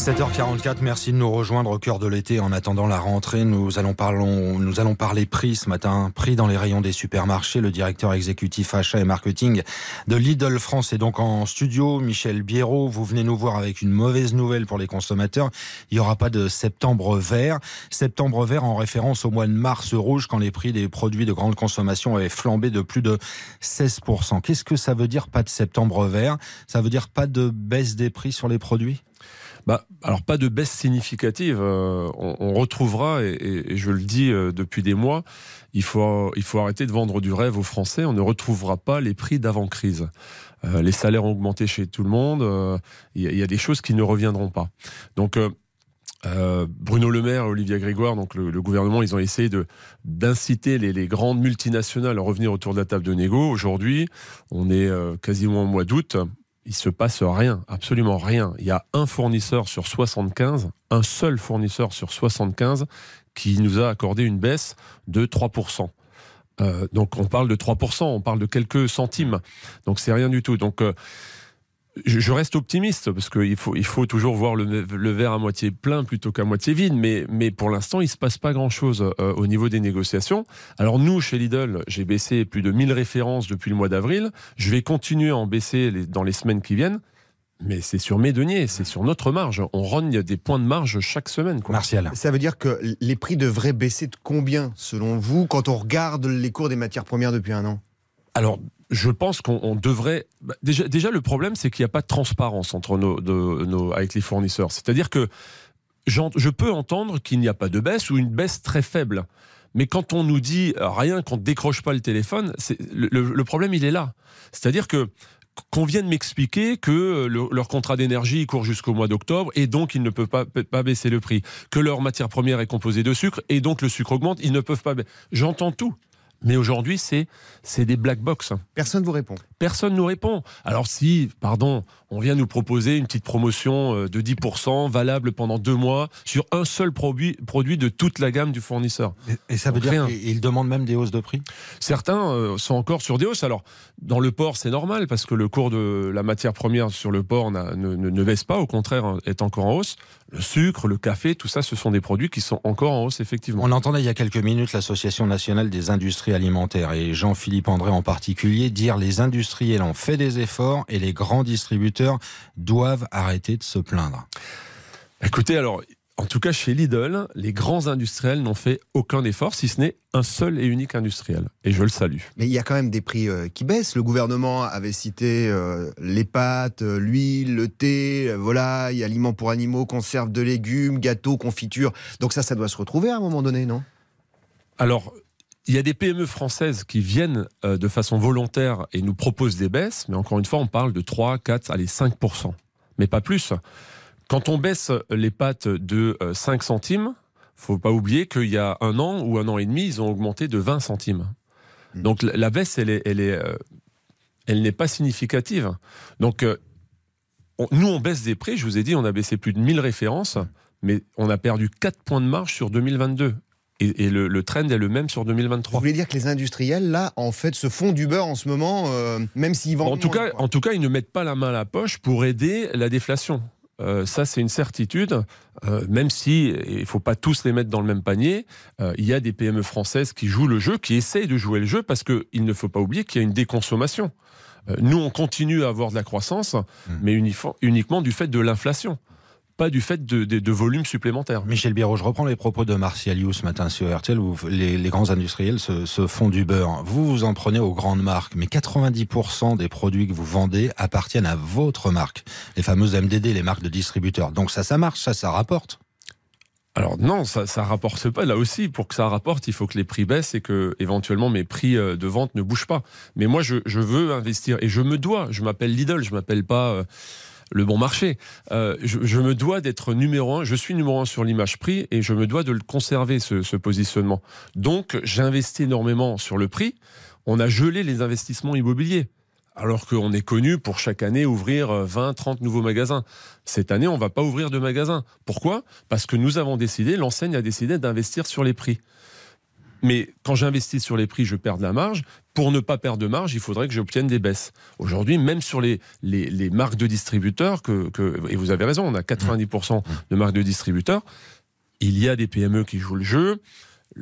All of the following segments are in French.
7h44, merci de nous rejoindre au cœur de l'été. En attendant la rentrée, nous allons, nous allons parler prix ce matin. Prix dans les rayons des supermarchés. Le directeur exécutif achat et marketing de Lidl France est donc en studio. Michel Biérot, vous venez nous voir avec une mauvaise nouvelle pour les consommateurs. Il n'y aura pas de septembre vert. Septembre vert en référence au mois de mars rouge quand les prix des produits de grande consommation avaient flambé de plus de 16%. Qu'est-ce que ça veut dire pas de septembre vert? Ça veut dire pas de baisse des prix sur les produits? Bah, alors pas de baisse significative. Euh, on, retrouvera, et, je le dis euh, depuis des mois, il faut, il faut arrêter de vendre du rêve aux Français. On ne retrouvera pas les prix d'avant-crise. Euh, les salaires ont augmenté chez tout le monde. Il y, a des choses qui ne reviendront pas. Donc Bruno Le Maire Olivier Grégoire, donc le, gouvernement, ils ont essayé d'inciter les, grandes multinationales à revenir autour de la table de négo. Aujourd'hui, on est quasiment au mois d'août il se passe rien, absolument rien. Il y a un fournisseur sur 75, un seul fournisseur sur 75 qui nous a accordé une baisse de 3%. Euh, donc on parle de 3%, on parle de quelques centimes. Donc c'est rien du tout. Donc euh, je, reste optimiste parce qu'il faut, il faut toujours voir le, verre à moitié plein plutôt qu'à moitié vide. Mais, mais pour l'instant, il ne se passe pas grand-chose euh, au niveau des négociations. Alors nous, chez Lidl, j'ai baissé plus de 1000 références depuis le mois d'avril. Je vais continuer à en baisser dans les semaines qui viennent. Mais c'est sur mes deniers, c'est sur notre marge. On rogne des points de marge chaque semaine. Quoi. Martial. Ça veut dire que les prix devraient baisser de combien, selon vous, quand on regarde les cours des matières premières depuis un an? Alors, je pense qu'on devrait. Bah, déjà, déjà, le problème, c'est qu'il n'y a pas de transparence entre nos, avec les fournisseurs. C'est-à-dire que je peux entendre qu'il n'y a pas de baisse ou une baisse très faible. Mais quand on nous dit rien, qu'on ne décroche pas le téléphone, le, problème, il est là. C'est-à-dire que qu'on vienne m'expliquer que leur contrat d'énergie court jusqu'au mois d'octobre et donc ils ne peuvent pas, baisser le prix, que leur matière première est composée de sucre et donc le sucre augmente, ils ne peuvent pas. J'entends tout. Mais aujourd'hui, c'est c'est des black box. Personne ne vous répond. Personne nous répond. Alors si, pardon, on vient nous proposer une petite promotion euh, de 10% valable pendant deux mois sur un seul produit, produit de toute la gamme du fournisseur. Et, ça veut dire qu'ils demandent même des hausses de prix? Certains euh, sont encore sur des hausses. Alors, dans le port, c'est normal parce que le cours de la matière première sur le port ne, ne, ne baisse pas, au contraire, hein, est encore en hausse. Le sucre, le café, tout ça, ce sont des produits qui sont encore en hausse, effectivement. On entendait il y a quelques minutes l'Association nationale des industries alimentaires et Jean-Philippe André en particulier dire les industriels ont fait des efforts et les grands distributeurs doivent arrêter de se plaindre. Écoutez, alors, en tout cas, chez Lidl, les grands industriels n'ont fait aucun effort, si ce n'est un seul et unique industriel. Et je le salue. Mais il y a quand même des prix euh, qui baissent. Le gouvernement avait cité euh, les pâtes, euh, l'huile, le thé, volaille, aliments pour animaux, conserves de légumes, gâteaux, confitures. Donc ça, ça doit se retrouver à un moment donné, non? Alors, il y a des PME françaises qui viennent euh, de façon volontaire et nous proposent des baisses, mais encore une fois, on parle de 3, 4, allez, 5%, mais pas plus. Quand on baisse les pâtes de 5 euh, centimes, faut pas oublier qu'il y a un an ou un an et demi, ils ont augmenté de 20 centimes. Hmm. Donc la baisse, elle est, elle est, euh, elle n'est pas significative. Donc nous, on baisse des prix. Je vous ai dit, on a baissé plus de 1000 références, mais on a perdu 4 points de marge sur 2022 et, le, trend est le même sur 2023. Vous voulez dire que les industriels, là, en fait, se font du beurre en ce moment, euh, même s'ils vendent. En tout, cas, en tout cas, ils ne mettent pas la main à la poche pour aider la déflation. Euh, ça, c'est une certitude, euh, même si il ne faut pas tous les mettre dans le même panier. il y a des PME françaises qui jouent le jeu, qui essayent de jouer le jeu, parce qu'il ne faut pas oublier qu'il y a une déconsommation. nous, on continue à avoir de la croissance, mmh. mais uniquement du fait de l'inflation pas du fait de, de, volumes supplémentaires. Michel Biérot, je reprends les propos de Martial You ce matin sur RTL où les, grands industriels se, font du beurre. Vous, vous en prenez aux grandes marques, mais 90% des produits que vous vendez appartiennent à votre marque. Les fameuses MDD, les marques de distributeurs. Donc ça, ça marche, ça, ça rapporte. Alors non, ça ça rapporte pas. Là aussi, pour que ça rapporte, il faut que les prix baissent et que éventuellement mes prix euh, de vente ne bougent pas. Mais moi, je, je veux investir et je me dois. Je m'appelle Lidl, je m'appelle pas. Euh, le bon marché. Euh, je, me dois d'être numéro un. Je suis numéro un sur l'image prix et je me dois de le conserver ce, positionnement. Donc j'investis énormément sur le prix. On a gelé les investissements immobiliers. Alors qu'on est connu pour chaque année ouvrir 20, 30 nouveaux magasins. Cette année, on ne va pas ouvrir de magasins. Pourquoi? Parce que nous avons décidé, l'enseigne a décidé d'investir sur les prix. Mais quand j'investis sur les prix, je perds de la marge. Pour ne pas perdre de marge, il faudrait que j'obtienne des baisses. Aujourd'hui, même sur les, les, marques de distributeurs, que, et vous avez raison, on a 90% de marques de distributeurs, il y a des PME qui jouent le jeu.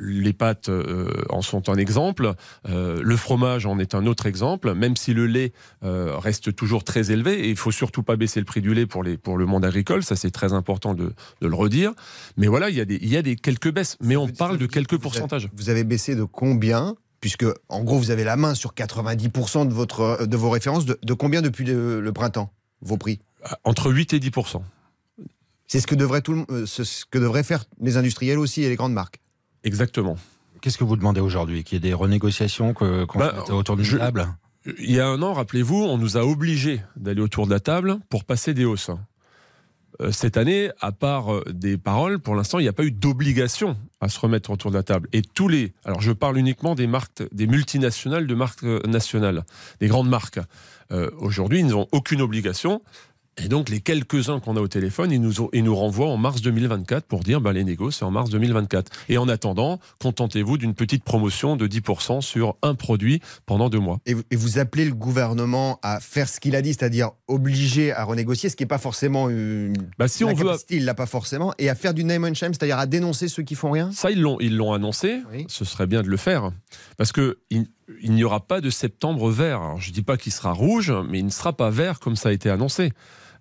Les pâtes euh, en sont un exemple, euh, le fromage en est un autre exemple, même si le lait euh, reste toujours très élevé, et il faut surtout pas baisser le prix du lait pour, les, pour le monde agricole, ça c'est très important de, de, le redire. Mais voilà, il y a des, il y a des quelques baisses, mais on parle de quelques pourcentages. Vous avez baissé de combien? Puisque en gros vous avez la main sur 90% de, votre, de vos références, de, combien depuis le, printemps, vos prix? Entre 8 et 10%. C'est ce que, devrait tout, ce que devraient faire les industriels aussi et les grandes marques. Exactement. Qu'est-ce que vous demandez aujourd'hui Qu'il y ait des renégociations, qu'on bah, autour d'une table Il y a un an, rappelez-vous, on nous a obligés d'aller autour de la table pour passer des hausses. Euh, cette année, à part euh, des paroles, pour l'instant, il n'y a pas eu d'obligation à se remettre autour de la table. Et tous les, alors je parle uniquement des marques, des multinationales de marques euh, nationales, des grandes marques. Aujourd'hui, ils n'ont aucune obligation. Et donc, les quelques-uns qu'on a au téléphone, ils nous, ils nous renvoient en mars 2024 pour dire bah, les négos, c'est en mars 2024. Et en attendant, contentez-vous d'une petite promotion de 10% sur un produit pendant deux mois. Et, vous appelez le gouvernement à faire ce qu'il a dit, c'est-à-dire obliger à renégocier, ce qui n'est pas forcément une. Bah, si on veut. Il l'a pas forcément. Et à faire du name and shame, c'est-à-dire à dénoncer ceux qui font rien? Ça, ils l'ont, ils l'ont annoncé. Ce serait bien de le faire. Parce que. Il, n'y aura pas de septembre vert. je ne dis pas qu'il sera rouge, mais il ne sera pas vert comme ça a été annoncé.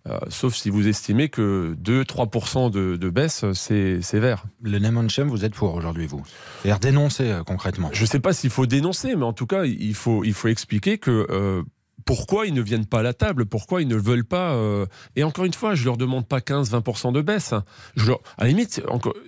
Euh, sauf si vous estimez que 2-3% de, baisse, c'est vert. Le name shame, vous êtes pour aujourd'hui, vous C'est-à-dire dénoncer euh, concrètement Je ne sais pas s'il faut dénoncer, mais en tout cas, il faut, il faut expliquer que euh, pourquoi ils ne viennent pas à la table, pourquoi ils ne veulent pas. Euh, et encore une fois, je leur demande pas 15-20% de baisse. Je leur... À la limite,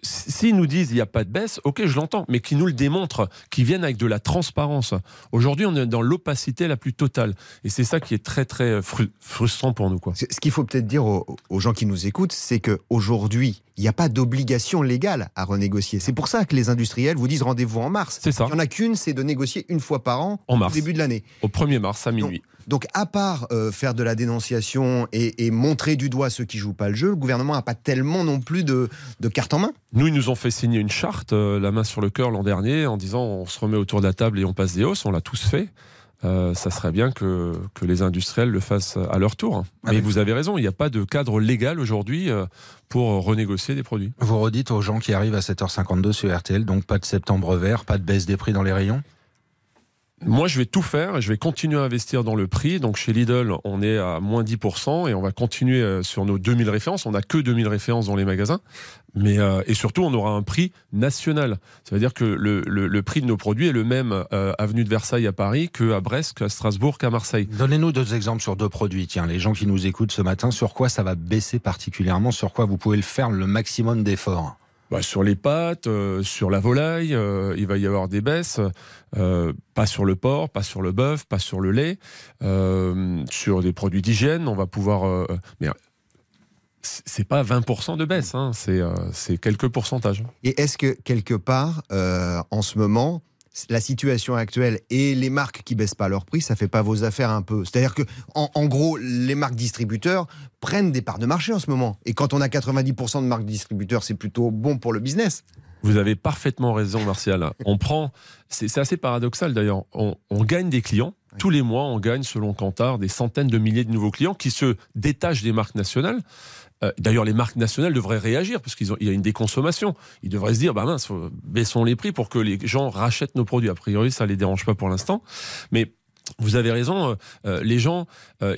s'ils nous disent il n'y a pas de baisse, ok, je l'entends, mais qu'ils nous le démontrent, qu'ils viennent avec de la transparence. Aujourd'hui, on est dans l'opacité la plus totale. Et c'est ça qui est très, très frustrant pour nous. Quoi. Ce qu'il faut peut-être dire aux, gens qui nous écoutent, c'est qu'aujourd'hui, il n'y a pas d'obligation légale à renégocier. C'est pour ça que les industriels vous disent rendez-vous en mars. C'est ça. Il n'y en a qu'une, c'est de négocier une fois par an en au début de l'année. Au 1er mars à minuit. Donc, à part euh, faire de la dénonciation et, montrer du doigt ceux qui jouent pas le jeu, le gouvernement n'a pas tellement non plus de, de carte en main. Nous, ils nous ont fait signer une charte, euh, la main sur le cœur l'an dernier, en disant on se remet autour de la table et on passe des hausses. On l'a tous fait. Euh, ça serait bien que, que, les industriels le fassent à leur tour. Mais vous avez raison, il n'y a pas de cadre légal aujourd'hui pour renégocier des produits. Vous redites aux gens qui arrivent à 7h52 sur RTL, donc pas de septembre vert, pas de baisse des prix dans les rayons? Moi, je vais tout faire et je vais continuer à investir dans le prix. Donc, chez Lidl, on est à moins 10% et on va continuer euh, sur nos 2000 références. On n'a que 2000 références dans les magasins. Mais, euh, et surtout, on aura un prix national. Ça veut dire que le, le, prix de nos produits est le même euh, avenue de Versailles à Paris qu'à Brest, qu'à Strasbourg, qu'à Marseille. Donnez-nous deux exemples sur deux produits. Tiens, les gens qui nous écoutent ce matin, sur quoi ça va baisser particulièrement? Sur quoi vous pouvez le faire le maximum d'efforts? Bah, sur les pâtes, euh, sur la volaille, euh, il va y avoir des baisses. Euh, pas sur le porc, pas sur le bœuf, pas sur le lait. sur des produits d'hygiène, on va pouvoir. mais c'est pas 20% de baisse, hein, c'est quelques pourcentages. Et est-ce que quelque part, en ce moment, la situation actuelle et les marques qui baissent pas leur prix, ça fait pas vos affaires un peu C'est-à-dire que, en, gros, les marques distributeurs prennent des parts de marché en ce moment. Et quand on a 90% de marques distributeurs, c'est plutôt bon pour le business. Vous avez parfaitement raison, Martial. On prend, c'est assez paradoxal d'ailleurs. On, on, gagne des clients. Tous les mois, on gagne, selon Kantar, des centaines de milliers de nouveaux clients qui se détachent des marques nationales. Euh, d'ailleurs, les marques nationales devraient réagir parce qu'il y a une déconsommation. Ils devraient se dire, bah mince, baissons les prix pour que les gens rachètent nos produits. A priori, ça les dérange pas pour l'instant. Mais vous avez raison, euh, euh, les gens,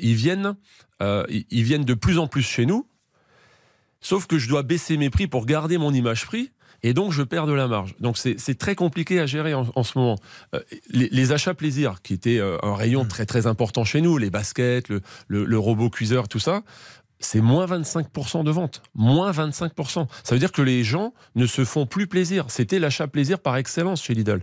ils viennent, ils viennent de plus en plus chez nous. Sauf que je dois baisser mes prix pour garder mon image prix. Et donc, je perds de la marge. Donc, c'est très compliqué à gérer en, ce moment. les, achats plaisir, qui étaient un rayon mmh. très très important chez nous, les baskets, le, le robot cuiseur, tout ça, c'est moins 25% de vente. Moins 25%. Ça veut dire que les gens ne se font plus plaisir. C'était l'achat plaisir par excellence chez Lidl.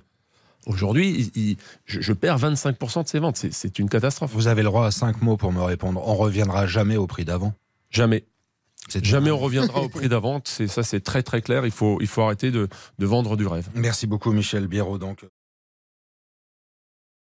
Aujourd'hui, je, perds 25% de ces ventes. C'est une catastrophe. Vous avez le droit à 5 mots pour me répondre. On reviendra jamais au prix d'avant Jamais. Jamais on reviendra au prix d'avant. Ça, c'est très très clair. Il faut, il faut arrêter de, de vendre du rêve. Merci beaucoup, Michel Biérot. Donc.